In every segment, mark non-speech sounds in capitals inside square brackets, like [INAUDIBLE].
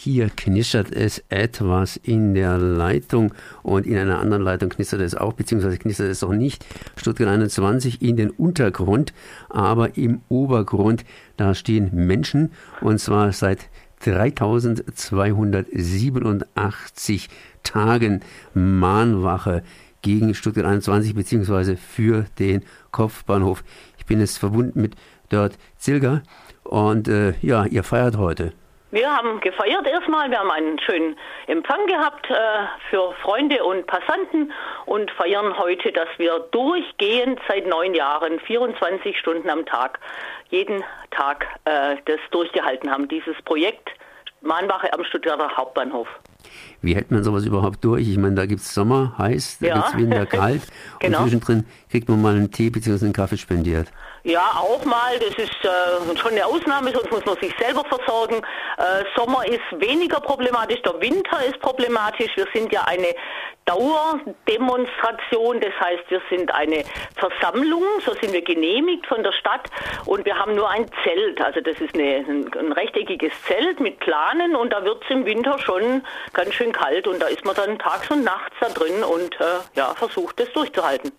Hier knistert es etwas in der Leitung und in einer anderen Leitung knistert es auch, beziehungsweise knistert es auch nicht. Stuttgart 21 in den Untergrund, aber im Obergrund, da stehen Menschen und zwar seit 3287 Tagen Mahnwache gegen Stuttgart 21 beziehungsweise für den Kopfbahnhof. Ich bin jetzt verbunden mit Dort Zilger und äh, ja, ihr feiert heute. Wir haben gefeiert erstmal, wir haben einen schönen Empfang gehabt äh, für Freunde und Passanten und feiern heute, dass wir durchgehend seit neun Jahren, 24 Stunden am Tag, jeden Tag äh, das durchgehalten haben, dieses Projekt Mahnwache am Stuttgarter Hauptbahnhof. Wie hält man sowas überhaupt durch? Ich meine, da gibt es Sommer, heiß, da ja. gibt es Winter, [LAUGHS] kalt genau. und zwischendrin kriegt man mal einen Tee bzw. einen Kaffee spendiert. Ja, auch mal. Das ist äh, schon eine Ausnahme, sonst muss man sich selber versorgen. Äh, Sommer ist weniger problematisch, der Winter ist problematisch. Wir sind ja eine Dauerdemonstration, das heißt, wir sind eine Versammlung, so sind wir genehmigt von der Stadt und wir haben nur ein Zelt. Also das ist eine, ein, ein rechteckiges Zelt mit Planen und da wird es im Winter schon ganz schön kalt und da ist man dann tags und nachts da drin und äh, ja, versucht das durchzuhalten.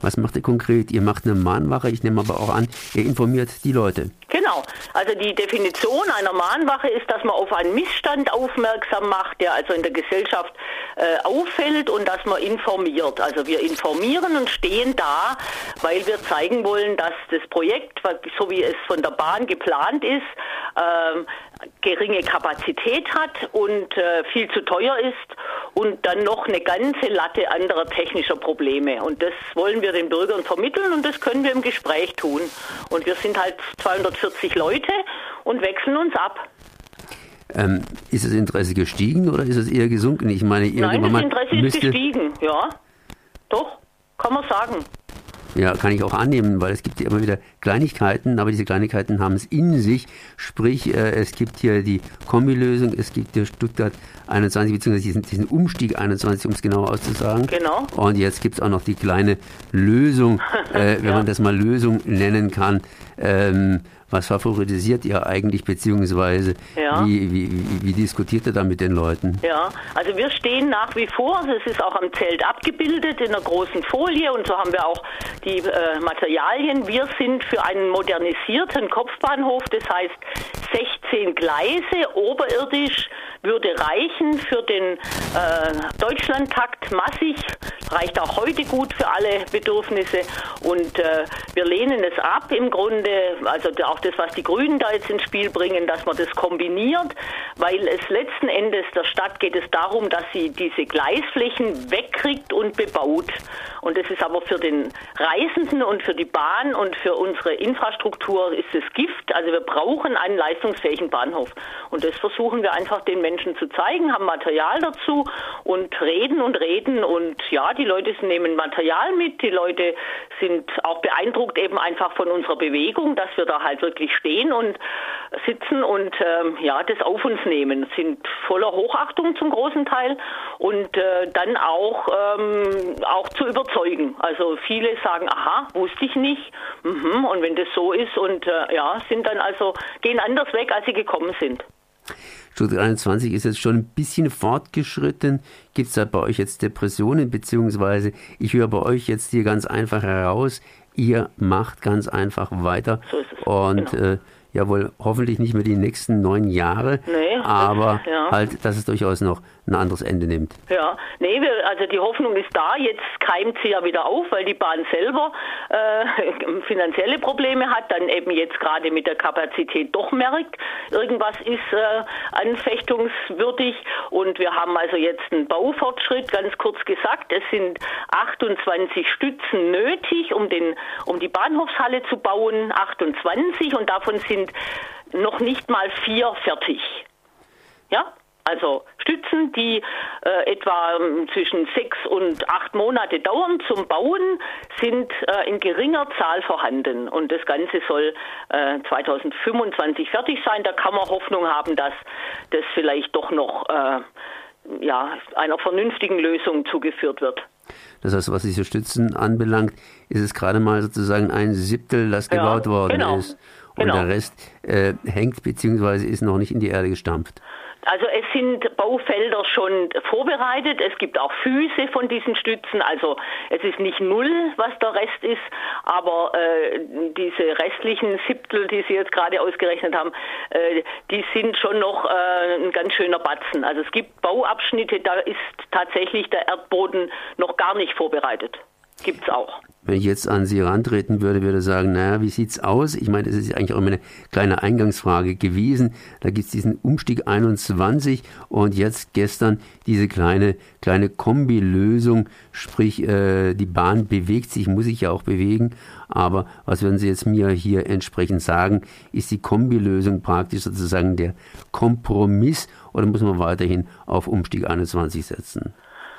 Was macht ihr konkret? Ihr macht eine Mahnwache, ich nehme aber auch an, ihr informiert die Leute. Genau. Also die Definition einer Mahnwache ist, dass man auf einen Missstand aufmerksam macht, der also in der Gesellschaft äh, auffällt und dass man informiert. Also wir informieren und stehen da, weil wir zeigen wollen, dass das Projekt, so wie es von der Bahn geplant ist, äh, geringe Kapazität hat und äh, viel zu teuer ist und dann noch eine ganze Latte anderer technischer Probleme. Und das wollen wir den Bürgern vermitteln und das können wir im Gespräch tun. Und wir sind halt 240 Leute und wechseln uns ab. Ähm, ist das Interesse gestiegen oder ist es eher gesunken? Ich meine, Nein, das Interesse ist gestiegen, ja. Doch, kann man sagen. Ja, kann ich auch annehmen, weil es gibt ja immer wieder Kleinigkeiten, aber diese Kleinigkeiten haben es in sich. Sprich, äh, es gibt hier die Kombilösung, es gibt hier Stuttgart 21, beziehungsweise diesen, diesen Umstieg 21, um es genau auszusagen. Genau. Und jetzt gibt es auch noch die kleine Lösung, [LAUGHS] äh, wenn ja. man das mal Lösung nennen kann. Ähm, was favorisiert ihr eigentlich, beziehungsweise ja. wie, wie, wie, diskutiert ihr da mit den Leuten? Ja, also wir stehen nach wie vor, es ist auch am Zelt abgebildet in einer großen Folie und so haben wir auch die äh, Materialien. Wir sind für einen modernisierten Kopfbahnhof, das heißt 16 Gleise oberirdisch würde reichen für den äh, Deutschlandtakt massig, reicht auch heute gut für alle Bedürfnisse und äh, wir lehnen es ab im Grunde, also auch das, was die Grünen da jetzt ins Spiel bringen, dass man das kombiniert, weil es letzten Endes der Stadt geht es darum, dass sie diese Gleisflächen wegkriegt und bebaut. Und das ist aber für den Reisenden und für die Bahn und für unsere Infrastruktur ist es Gift. Also wir brauchen einen leistungsfähigen Bahnhof. Und das versuchen wir einfach den Menschen zu zeigen, haben Material dazu und reden und reden. Und ja, die Leute nehmen Material mit. Die Leute sind auch beeindruckt eben einfach von unserer Bewegung, dass wir da halt wirklich stehen und sitzen und ähm, ja, das auf uns nehmen. Sind voller Hochachtung zum großen Teil und äh, dann auch, ähm, auch zu überzeugen. Also viele sagen, aha, wusste ich nicht. Mhm, und wenn das so ist und äh, ja, sind dann also, gehen anders weg, als sie gekommen sind. Stuttgart 21 ist jetzt schon ein bisschen fortgeschritten. Gibt es da bei euch jetzt Depressionen, beziehungsweise ich höre bei euch jetzt hier ganz einfach heraus, ihr macht ganz einfach weiter. So ist es. Und genau. äh, ja wohl hoffentlich nicht mehr die nächsten neun Jahre, nee, aber ja. halt, dass es durchaus noch ein anderes Ende nimmt. Ja, nee, wir, also die Hoffnung ist da, jetzt keimt sie ja wieder auf, weil die Bahn selber äh, [LAUGHS] finanzielle Probleme hat, dann eben jetzt gerade mit der Kapazität doch merkt, irgendwas ist äh, anfechtungswürdig und wir haben also jetzt einen Baufortschritt, ganz kurz gesagt, es sind 28 Stützen nötig, um, den, um die Bahnhofshalle zu bauen, 28 und davon sind sind noch nicht mal vier fertig. Ja, also Stützen, die äh, etwa ähm, zwischen sechs und acht Monate dauern zum Bauen, sind äh, in geringer Zahl vorhanden. Und das Ganze soll äh, 2025 fertig sein. Da kann man Hoffnung haben, dass das vielleicht doch noch äh, ja, einer vernünftigen Lösung zugeführt wird. Das heißt, was diese Stützen anbelangt, ist es gerade mal sozusagen ein Siebtel, das gebaut worden genau. ist. Und genau. der Rest äh, hängt bzw. ist noch nicht in die Erde gestampft. Also es sind Baufelder schon vorbereitet. Es gibt auch Füße von diesen Stützen. Also es ist nicht null, was der Rest ist, aber äh, diese restlichen Siebtel, die Sie jetzt gerade ausgerechnet haben, äh, die sind schon noch äh, ein ganz schöner Batzen. Also es gibt Bauabschnitte, da ist tatsächlich der Erdboden noch gar nicht vorbereitet. Gibt's auch. Wenn ich jetzt an Sie herantreten würde, würde ich sagen, naja, wie sieht's aus? Ich meine, es ist eigentlich auch immer eine kleine Eingangsfrage gewesen. Da gibt's diesen Umstieg 21 und jetzt gestern diese kleine, kleine Kombilösung, sprich, äh, die Bahn bewegt sich, muss sich ja auch bewegen. Aber was würden Sie jetzt mir hier entsprechend sagen? Ist die Kombilösung praktisch sozusagen der Kompromiss oder muss man weiterhin auf Umstieg 21 setzen?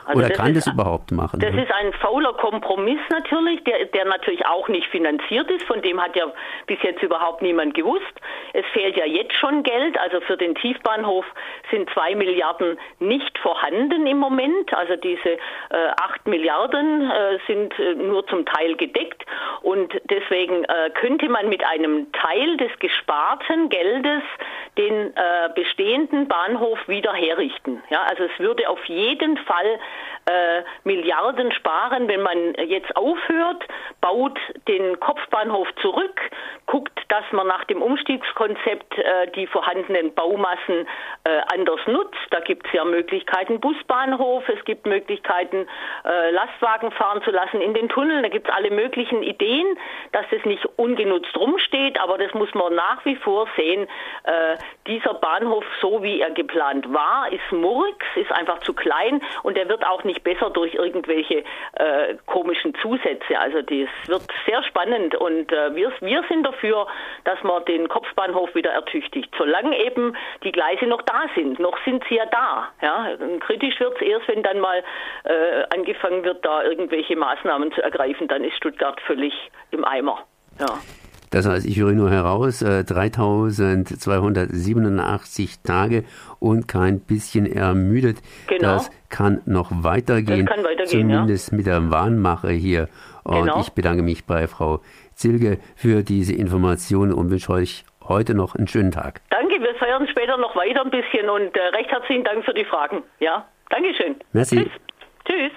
Also Oder das kann ist, das überhaupt machen? Das ist ein fauler Kompromiss natürlich, der, der natürlich auch nicht finanziert ist. Von dem hat ja bis jetzt überhaupt niemand gewusst. Es fehlt ja jetzt schon Geld. Also für den Tiefbahnhof sind zwei Milliarden nicht vorhanden im Moment. Also diese äh, acht Milliarden äh, sind äh, nur zum Teil gedeckt. Und deswegen äh, könnte man mit einem Teil des gesparten Geldes den äh, bestehenden Bahnhof wieder herrichten. Ja, also es würde auf jeden Fall äh, Milliarden sparen, wenn man jetzt aufhört, baut den Kopfbahnhof zurück, guckt, dass man nach dem Umstiegskonzept äh, die vorhandenen Baumassen äh, anders nutzt. Da gibt es ja Möglichkeiten Busbahnhof, es gibt Möglichkeiten Lastwagen fahren zu lassen in den Tunneln. Da gibt es alle möglichen Ideen, dass das nicht ungenutzt rumsteht, aber das muss man nach wie vor sehen. Dieser Bahnhof, so wie er geplant war, ist Murks, ist einfach zu klein und er wird auch nicht besser durch irgendwelche äh, komischen Zusätze. Also das wird sehr spannend und äh, wir, wir sind dafür, dass man den Kopfbahnhof wieder ertüchtigt, solange eben die Gleise noch da sind. Noch sind sie ja da. Ja? Kritisch wird es erst, wenn dann mal äh, angefangen wird, da irgendwelche Maßnahmen zu ergreifen, dann ist Stuttgart völlig im Eimer. Ja. Das heißt, ich höre nur heraus, äh, 3287 Tage und kein bisschen ermüdet. Genau. Das kann noch weitergehen. Das kann weitergehen, Zumindest ja. mit der Warnmache hier. Und genau. ich bedanke mich bei Frau Zilge für diese Informationen und wünsche euch heute noch einen schönen Tag. Danke, wir feiern später noch weiter ein bisschen und äh, recht herzlichen Dank für die Fragen. Ja, Dankeschön. Merci. Tschüss. Tschüss.